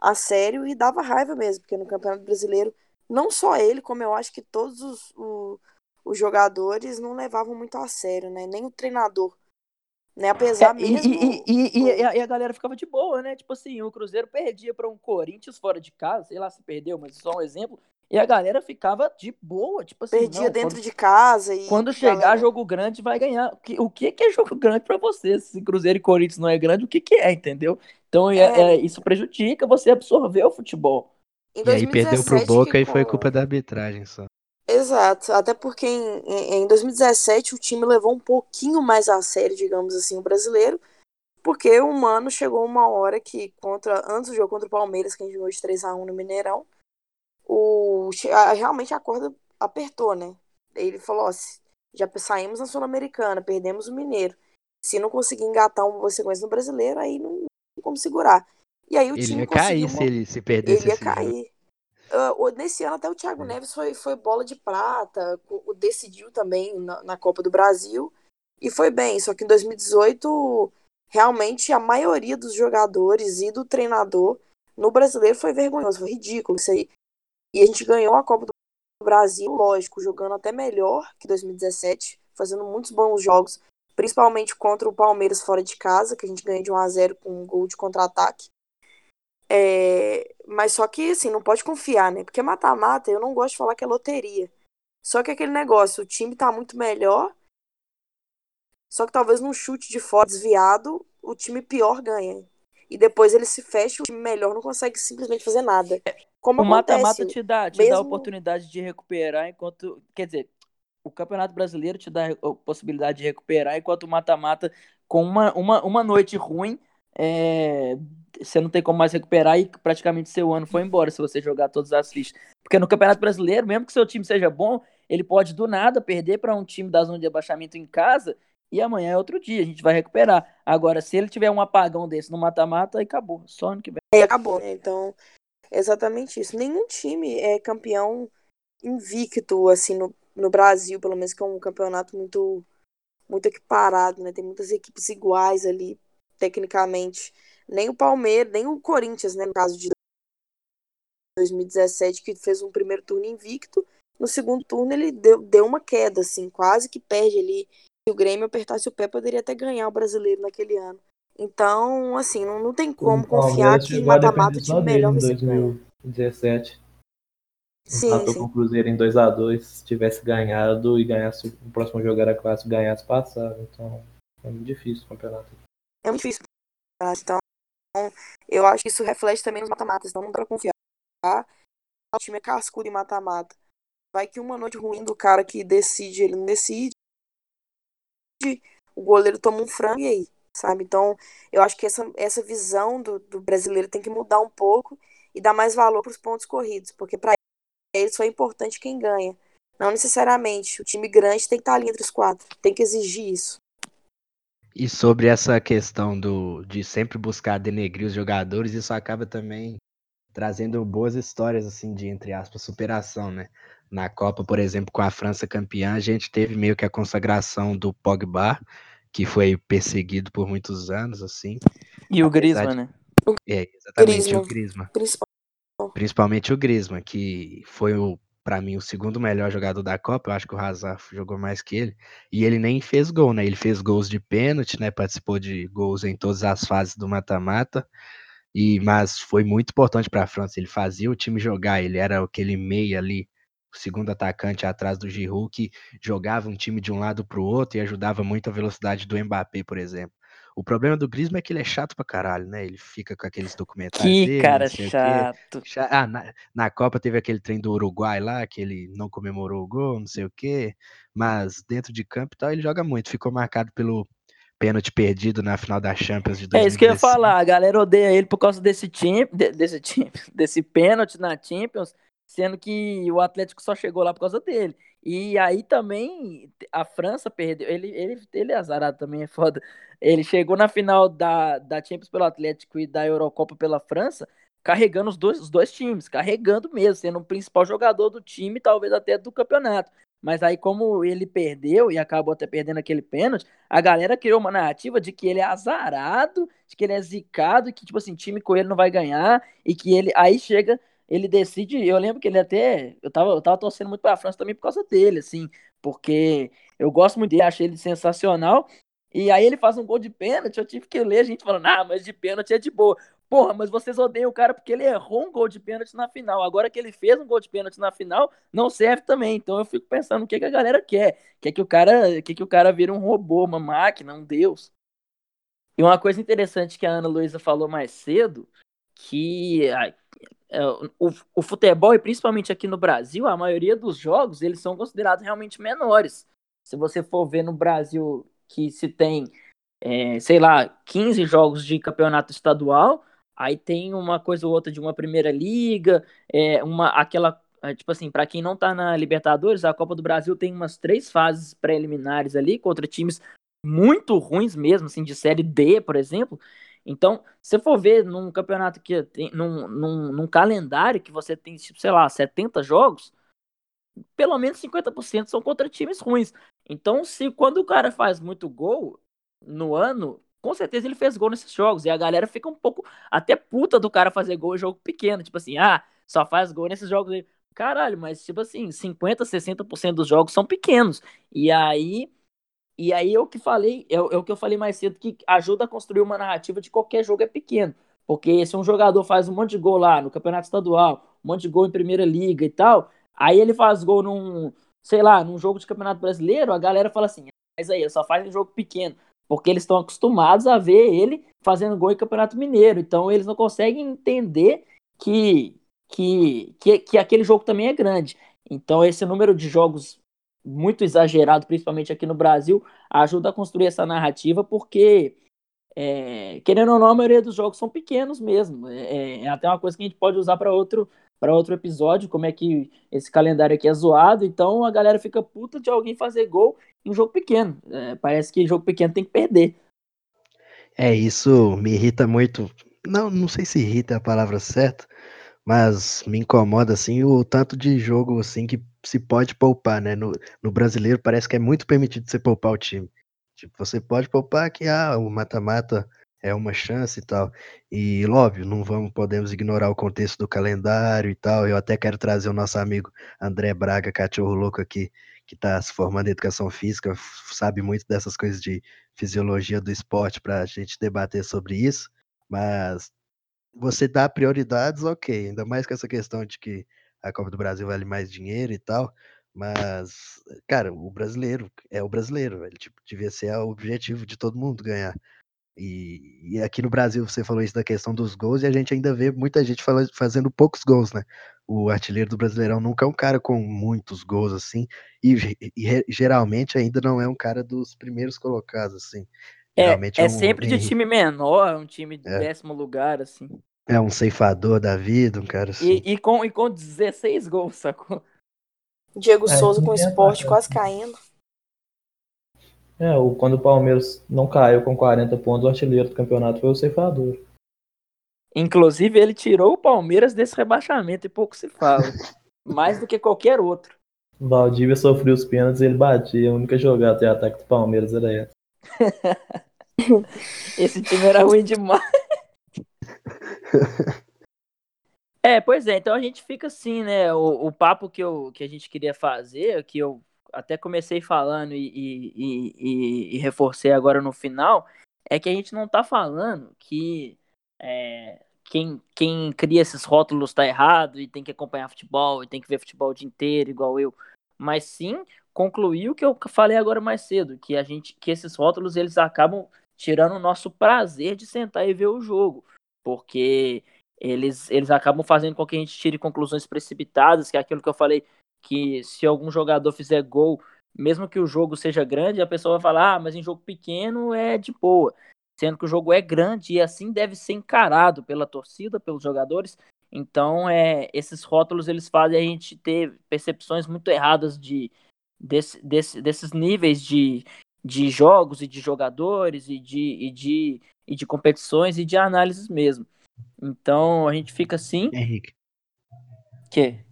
a sério e dava raiva mesmo, porque no Campeonato Brasileiro, não só ele, como eu acho que todos os, o, os jogadores não levavam muito a sério, né? Nem o treinador. Né? Apesar é, mesmo. E, e, e, e, a, galera ficava de boa, né? Tipo assim, o Cruzeiro perdia para um Corinthians fora de casa, sei lá se perdeu, mas só um exemplo. E a galera ficava de boa, tipo assim. Perdia não, dentro quando, de casa e. Quando chegar galera... jogo grande, vai ganhar. O que, o que é jogo grande para você? Se Cruzeiro e Corinthians não é grande, o que, que é, entendeu? Então é. É, isso prejudica você absorver o futebol. e aí perdeu pro Boca e foi culpa da arbitragem só. Exato, até porque em, em 2017 o time levou um pouquinho mais a sério, digamos assim, o brasileiro, porque o Mano chegou uma hora que, contra antes do jogo contra o Palmeiras, que a gente ganhou de 3x1 no Mineirão, o, a, realmente a corda apertou, né? Ele falou: ó, já saímos na Sul-Americana, perdemos o Mineiro. Se não conseguir engatar uma sequência no brasileiro, aí não tem como segurar. E aí o ele time ia cair se ele se perdesse. Ele ia cair. Uh, nesse ano até o Thiago Neves foi, foi bola de prata, decidiu também na, na, Copa do Brasil e foi bem. Só que em 2018, realmente a maioria dos jogadores e do treinador no brasileiro foi vergonhoso, foi ridículo isso aí. E a gente ganhou a Copa do Brasil, lógico, jogando até melhor que 2017, fazendo muitos bons jogos, principalmente contra o Palmeiras fora de casa, que a gente ganhou de 1 a 0 com um gol de contra-ataque. É, mas só que, assim, não pode confiar, né? Porque mata-mata, eu não gosto de falar que é loteria. Só que aquele negócio, o time tá muito melhor, só que talvez num chute de fora desviado, o time pior ganha. E depois ele se fecha, o time melhor não consegue simplesmente fazer nada. Como o mata-mata te dá, te mesmo... dá a oportunidade de recuperar enquanto. Quer dizer, o Campeonato Brasileiro te dá a possibilidade de recuperar, enquanto o mata-mata, com uma, uma, uma noite ruim, é, você não tem como mais recuperar e praticamente seu ano foi embora se você jogar todas as fichas. Porque no Campeonato Brasileiro, mesmo que seu time seja bom, ele pode do nada perder para um time da zona de abaixamento em casa e amanhã é outro dia, a gente vai recuperar. Agora, se ele tiver um apagão desse no mata-mata, aí acabou. Só ano que vem. Aí acabou, né? Então, exatamente isso. Nenhum time é campeão invicto, assim, no, no Brasil, pelo menos que é um campeonato muito, muito equiparado, né? Tem muitas equipes iguais ali, tecnicamente nem o Palmeiras, nem o Corinthians, né, no caso de 2017, que fez um primeiro turno invicto. No segundo turno ele deu, deu uma queda, assim, quase que perde ali. Se o Grêmio apertasse o pé, poderia até ganhar o brasileiro naquele ano. Então, assim, não, não tem como confiar que mata-mata time melhor ser 2017. Sim, Empatou sim. com o Cruzeiro em 2x2. Se tivesse ganhado e ganhasse o próximo jogo era clássico, ganhasse passado. Então, é muito difícil o campeonato. É muito difícil. Então, então, eu acho que isso reflete também nos mata-matas, então não dá pra confiar. O time é cascudo em mata-mata. Vai que uma noite ruim do cara que decide, ele não decide. O goleiro toma um frango e aí, sabe? Então, eu acho que essa, essa visão do, do brasileiro tem que mudar um pouco e dar mais valor para os pontos corridos, porque para eles só é importante quem ganha. Não necessariamente. O time grande tem que estar ali entre os quatro. Tem que exigir isso. E sobre essa questão do, de sempre buscar denegrir os jogadores, isso acaba também trazendo boas histórias, assim, de, entre aspas, superação, né? Na Copa, por exemplo, com a França campeã, a gente teve meio que a consagração do Pogba, que foi perseguido por muitos anos, assim. E o Griezmann, né? É, exatamente, Griezmann. o Griezmann. Principalmente o Griezmann, que foi o para mim, o segundo melhor jogador da Copa. Eu acho que o Hazard jogou mais que ele. E ele nem fez gol, né? Ele fez gols de pênalti, né? Participou de gols em todas as fases do mata-mata. E mas foi muito importante para a França. Ele fazia o time jogar. Ele era aquele meia ali, o segundo atacante atrás do Giroud, que jogava um time de um lado para o outro e ajudava muito a velocidade do Mbappé, por exemplo. O problema do Griezmann é que ele é chato pra caralho, né? Ele fica com aqueles documentários que dele, cara chato. Ah, na, na, Copa teve aquele trem do Uruguai lá, que ele não comemorou o gol, não sei o quê. Mas dentro de campo e tal, ele joga muito. Ficou marcado pelo pênalti perdido na final da Champions de 2015. É isso que eu ia falar. A galera odeia ele por causa desse time, desse time, desse pênalti na Champions, sendo que o Atlético só chegou lá por causa dele. E aí também a França perdeu. Ele, ele, ele é azarado também, é foda. Ele chegou na final da, da Champions pelo Atlético e da Eurocopa pela França, carregando os dois, os dois times, carregando mesmo, sendo o principal jogador do time, talvez até do campeonato. Mas aí, como ele perdeu e acabou até perdendo aquele pênalti, a galera criou uma narrativa de que ele é azarado, de que ele é zicado, que, tipo assim, time com ele não vai ganhar, e que ele aí chega ele decide. Eu lembro que ele até. Eu tava, eu tava torcendo muito pra França também por causa dele, assim, porque eu gosto muito dele, achei ele sensacional. E aí ele faz um gol de pênalti, eu tive que ler a gente falando, ah, mas de pênalti é de boa. Porra, mas vocês odeiam o cara porque ele errou um gol de pênalti na final. Agora que ele fez um gol de pênalti na final, não serve também. Então eu fico pensando o que, que a galera quer. Quer que o cara, quer que o cara vire um robô, uma máquina, um deus. E uma coisa interessante que a Ana Luísa falou mais cedo, que o, o, futebol, e principalmente aqui no Brasil, a maioria dos jogos, eles são considerados realmente menores. Se você for ver no Brasil que se tem, é, sei lá, 15 jogos de campeonato estadual, aí tem uma coisa ou outra de uma primeira liga, é, uma aquela é, tipo assim, para quem não tá na Libertadores, a Copa do Brasil tem umas três fases preliminares ali contra times muito ruins mesmo, assim, de série D, por exemplo. Então, se for ver num campeonato que tem, num, num, num calendário que você tem, tipo, sei lá, 70 jogos, pelo menos 50% são contra times ruins. Então, se quando o cara faz muito gol no ano, com certeza ele fez gol nesses jogos. E a galera fica um pouco até puta do cara fazer gol em jogo pequeno. Tipo assim, ah, só faz gol nesses jogos. Caralho, mas tipo assim, 50, 60% dos jogos são pequenos. E aí. E aí o que falei, é, é o que eu falei mais cedo, que ajuda a construir uma narrativa de qualquer jogo é pequeno. Porque se um jogador faz um monte de gol lá no campeonato estadual, um monte de gol em primeira liga e tal, aí ele faz gol num, sei lá, num jogo de campeonato brasileiro, a galera fala assim, mas aí, só faz um jogo pequeno. Porque eles estão acostumados a ver ele fazendo gol em campeonato mineiro. Então eles não conseguem entender que, que, que, que aquele jogo também é grande. Então, esse número de jogos muito exagerado, principalmente aqui no Brasil, ajuda a construir essa narrativa, porque, é, querendo ou não, a maioria dos jogos são pequenos mesmo. É, é, é até uma coisa que a gente pode usar para outro, outro episódio, como é que esse calendário aqui é zoado. Então, a galera fica puta de alguém fazer gol em um jogo pequeno. É, parece que jogo pequeno tem que perder. É, isso me irrita muito. Não, não sei se irrita é a palavra certa, mas me incomoda assim o tanto de jogo assim que se pode poupar, né? No, no brasileiro parece que é muito permitido você poupar o time. Tipo, você pode poupar que ah, o mata-mata é uma chance e tal. E óbvio, não vamos podemos ignorar o contexto do calendário e tal. Eu até quero trazer o nosso amigo André Braga, cachorro louco aqui, que está se formando em educação física, sabe muito dessas coisas de fisiologia do esporte para a gente debater sobre isso. Mas você dá prioridades, ok. Ainda mais com essa questão de que a Copa do Brasil vale mais dinheiro e tal. Mas, cara, o brasileiro é o brasileiro, velho. Tipo, devia ser o objetivo de todo mundo ganhar. E, e, aqui no Brasil você falou isso da questão dos gols e a gente ainda vê muita gente fala, fazendo poucos gols, né? O artilheiro do Brasileirão nunca é um cara com muitos gols assim e, e geralmente ainda não é um cara dos primeiros colocados assim. É, é, é um, sempre de time menor, um time de é. décimo lugar, assim. É um ceifador da vida, um cara assim. E, e com, e com 16 gols, sacou? Diego é, Souza com o esporte quase caindo. É, o, quando o Palmeiras não caiu com 40 pontos, o artilheiro do campeonato foi o ceifador. Inclusive, ele tirou o Palmeiras desse rebaixamento e pouco se fala. mais do que qualquer outro. Valdívia sofreu os pênaltis e ele batia. A única jogada de ataque do Palmeiras era essa. Esse time era ruim demais. É, pois é, então a gente fica assim, né? O, o papo que, eu, que a gente queria fazer, que eu até comecei falando e, e, e, e reforcei agora no final, é que a gente não tá falando que é, quem, quem cria esses rótulos tá errado e tem que acompanhar futebol e tem que ver futebol o dia inteiro, igual eu. Mas sim concluir o que eu falei agora mais cedo, que a gente, que esses rótulos eles acabam tirando o nosso prazer de sentar e ver o jogo, porque eles, eles acabam fazendo com que a gente tire conclusões precipitadas, que é aquilo que eu falei, que se algum jogador fizer gol, mesmo que o jogo seja grande, a pessoa vai falar, ah, mas em jogo pequeno é de boa, sendo que o jogo é grande e assim deve ser encarado pela torcida, pelos jogadores, então, é, esses rótulos eles fazem a gente ter percepções muito erradas de, desse, desse, desses níveis de, de jogos e de jogadores e de, e, de, e de competições e de análises mesmo. Então, a gente fica assim. Henrique. Que?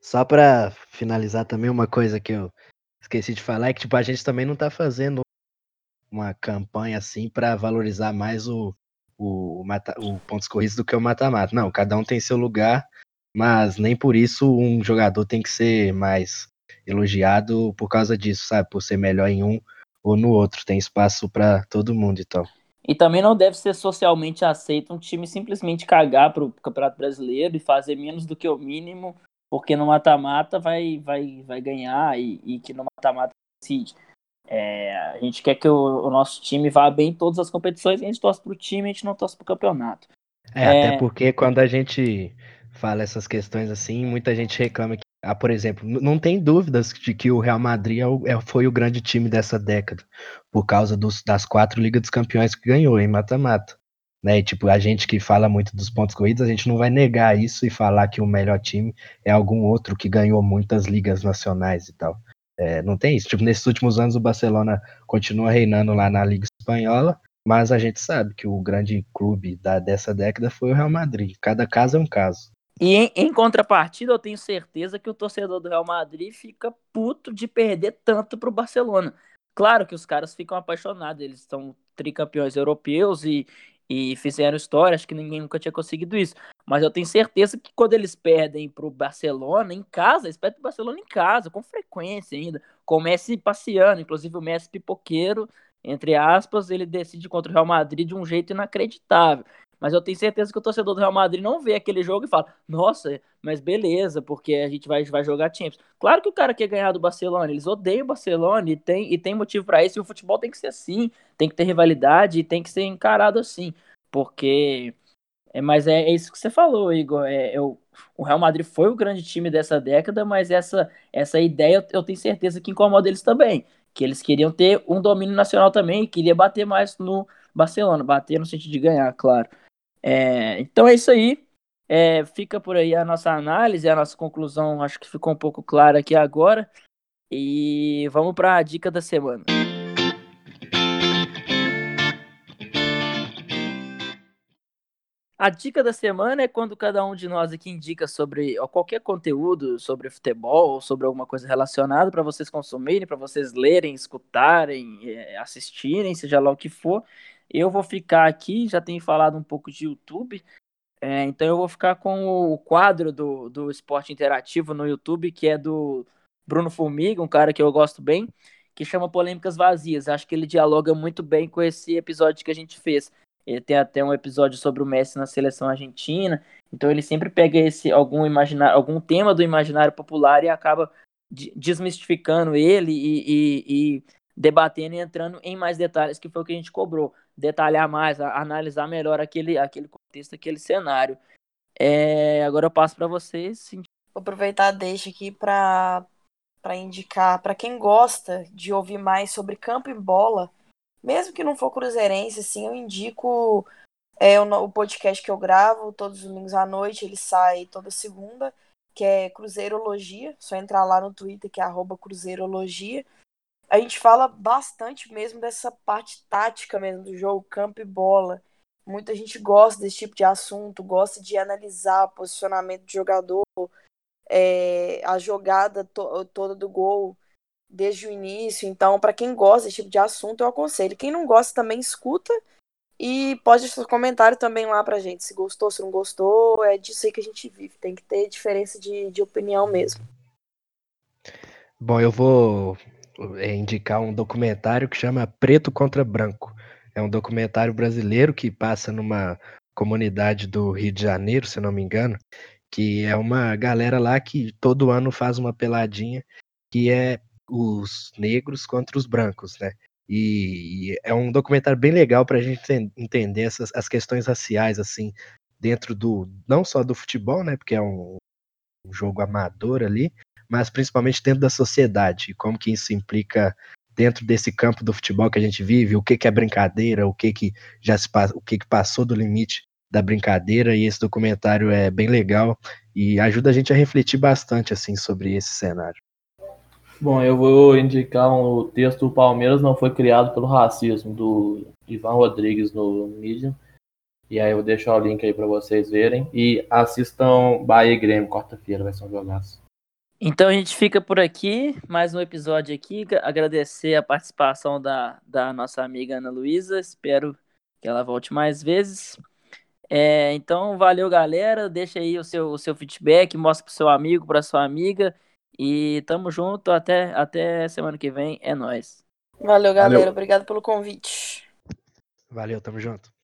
Só para finalizar também uma coisa que eu esqueci de falar é que tipo a gente também não está fazendo uma campanha assim para valorizar mais o, o, mata, o pontos corridos do que o mata-mata. Não, cada um tem seu lugar, mas nem por isso um jogador tem que ser mais elogiado por causa disso, sabe? Por ser melhor em um ou no outro. Tem espaço para todo mundo e tal. E também não deve ser socialmente aceito um time simplesmente cagar pro Campeonato Brasileiro e fazer menos do que o mínimo, porque no mata-mata vai, vai, vai ganhar e, e que no mata-mata decide. É, a gente quer que o, o, nosso time vá bem em todas as competições, a gente torce pro time, a gente não torce pro campeonato. É, é, até porque quando a gente fala essas questões assim, muita gente reclama que, ah, por exemplo, não tem dúvidas de que o Real Madrid é é, foi o grande time dessa década, por causa dos, das quatro Ligas dos Campeões que ganhou em mata-mata. Né? E, tipo, a gente que fala muito dos pontos corridos, a gente não vai negar isso e falar que o melhor time é algum outro que ganhou muitas ligas nacionais e tal. É, não tem isso. Tipo, nesses últimos anos o Barcelona continua reinando lá na Liga Espanhola, Mas a gente sabe que o grande clube da, dessa década foi o Real Madrid. Cada caso é um caso. E em, em, contrapartida, eu tenho certeza que o torcedor do Real Madrid fica puto de perder tanto pro Barcelona. Claro que os caras ficam apaixonados, eles são tricampeões europeus e, e fizeram história, acho que ninguém nunca tinha conseguido isso. Mas eu tenho certeza que quando eles perdem pro Barcelona em casa, eles perdem pro Barcelona em casa, com frequência ainda, com o Messi passeando, inclusive o Messi pipoqueiro, entre aspas, ele decide contra o Real Madrid de um jeito inacreditável. Mas eu tenho certeza que o torcedor do Real Madrid não vê aquele jogo e fala: Nossa, mas beleza, porque a gente vai, vai jogar Champions. Claro que o cara quer ganhar do Barcelona, eles odeiam o Barcelona e tem, e tem motivo para isso. E o futebol tem que ser assim, tem que ter rivalidade e tem que ser encarado assim. Porque. É, mas é, é isso que você falou, Igor. É, é o, Real Madrid foi o grande time dessa década, mas essa, essa ideia eu, eu tenho certeza que incomoda eles também. Que eles queriam ter um domínio nacional também queria bater mais no Barcelona, bater no sentido de ganhar, claro. É, então é isso aí. É, fica por aí a nossa análise, a nossa conclusão, acho que ficou um pouco clara aqui agora. E vamos para a dica da semana. A dica da semana é quando cada um de nós aqui indica sobre qualquer conteúdo sobre futebol, sobre alguma coisa relacionada para vocês consumirem, para vocês lerem, escutarem, é, assistirem, seja lá o que for. Eu vou ficar aqui, já tenho falado um pouco de YouTube, é, então eu vou ficar com o quadro do, do esporte interativo no YouTube, que é do Bruno Formiga, um cara que eu gosto bem, que chama Polêmicas Vazias. Acho que ele dialoga muito bem com esse episódio que a gente fez. Ele tem até um episódio sobre o Messi na seleção argentina. Então ele sempre pega esse algum imaginário, algum tema do imaginário popular e acaba desmistificando ele e, e, e debatendo e entrando em mais detalhes, que foi o que a gente cobrou. Detalhar mais, analisar melhor aquele, aquele contexto, aquele cenário. É, agora eu passo para vocês. Vou aproveitar deixa aqui para para indicar para quem gosta de ouvir mais sobre campo e bola, mesmo que não for cruzeirense, assim, eu indico é, o, o podcast que eu gravo todos os domingos à noite, ele sai toda segunda, que é Cruzeirologia. Só entrar lá no Twitter que é Cruzeirologia a gente fala bastante mesmo dessa parte tática mesmo do jogo, campo e bola. Muita gente gosta desse tipo de assunto, gosta de analisar o posicionamento do jogador, é, a jogada to toda do gol desde o início. Então, para quem gosta desse tipo de assunto, eu aconselho. Quem não gosta também escuta e pode deixar seu comentário também lá pra gente. Se gostou, se não gostou, é disso aí que a gente vive. Tem que ter diferença de, de opinião mesmo. Bom, eu vou é, indicar um documentário que chama Preto contra Branco. É um documentário brasileiro que passa numa comunidade do Rio de Janeiro, se não me engano, que é uma galera lá que todo ano faz uma peladinha que é os negros contra os brancos, né? E, e é um documentário bem legal para a gente entender essas as questões raciais assim dentro do não só do futebol, né? Porque é um, um jogo amador ali, mas principalmente dentro da sociedade, como que isso implica dentro desse campo do futebol que a gente vive, o que, que é brincadeira, o que, que já se o que, que passou do limite da brincadeira, e esse documentário é bem legal e ajuda a gente a refletir bastante assim sobre esse cenário. Bom, eu vou indicar um texto O Palmeiras não foi criado pelo racismo, do Ivan Rodrigues no Medium. E aí eu vou deixar o link aí para vocês verem. E assistam Bahia e Grêmio quarta-feira, vai ser um jogaço. Então a gente fica por aqui, mais um episódio aqui. Agradecer a participação da, da nossa amiga Ana Luísa. Espero que ela volte mais vezes. É, então, valeu, galera. Deixa aí o seu, o seu feedback, mostra pro seu amigo, pra sua amiga. E tamo junto. Até, até semana que vem. É nóis. Valeu, galera. Valeu. Obrigado pelo convite. Valeu, tamo junto.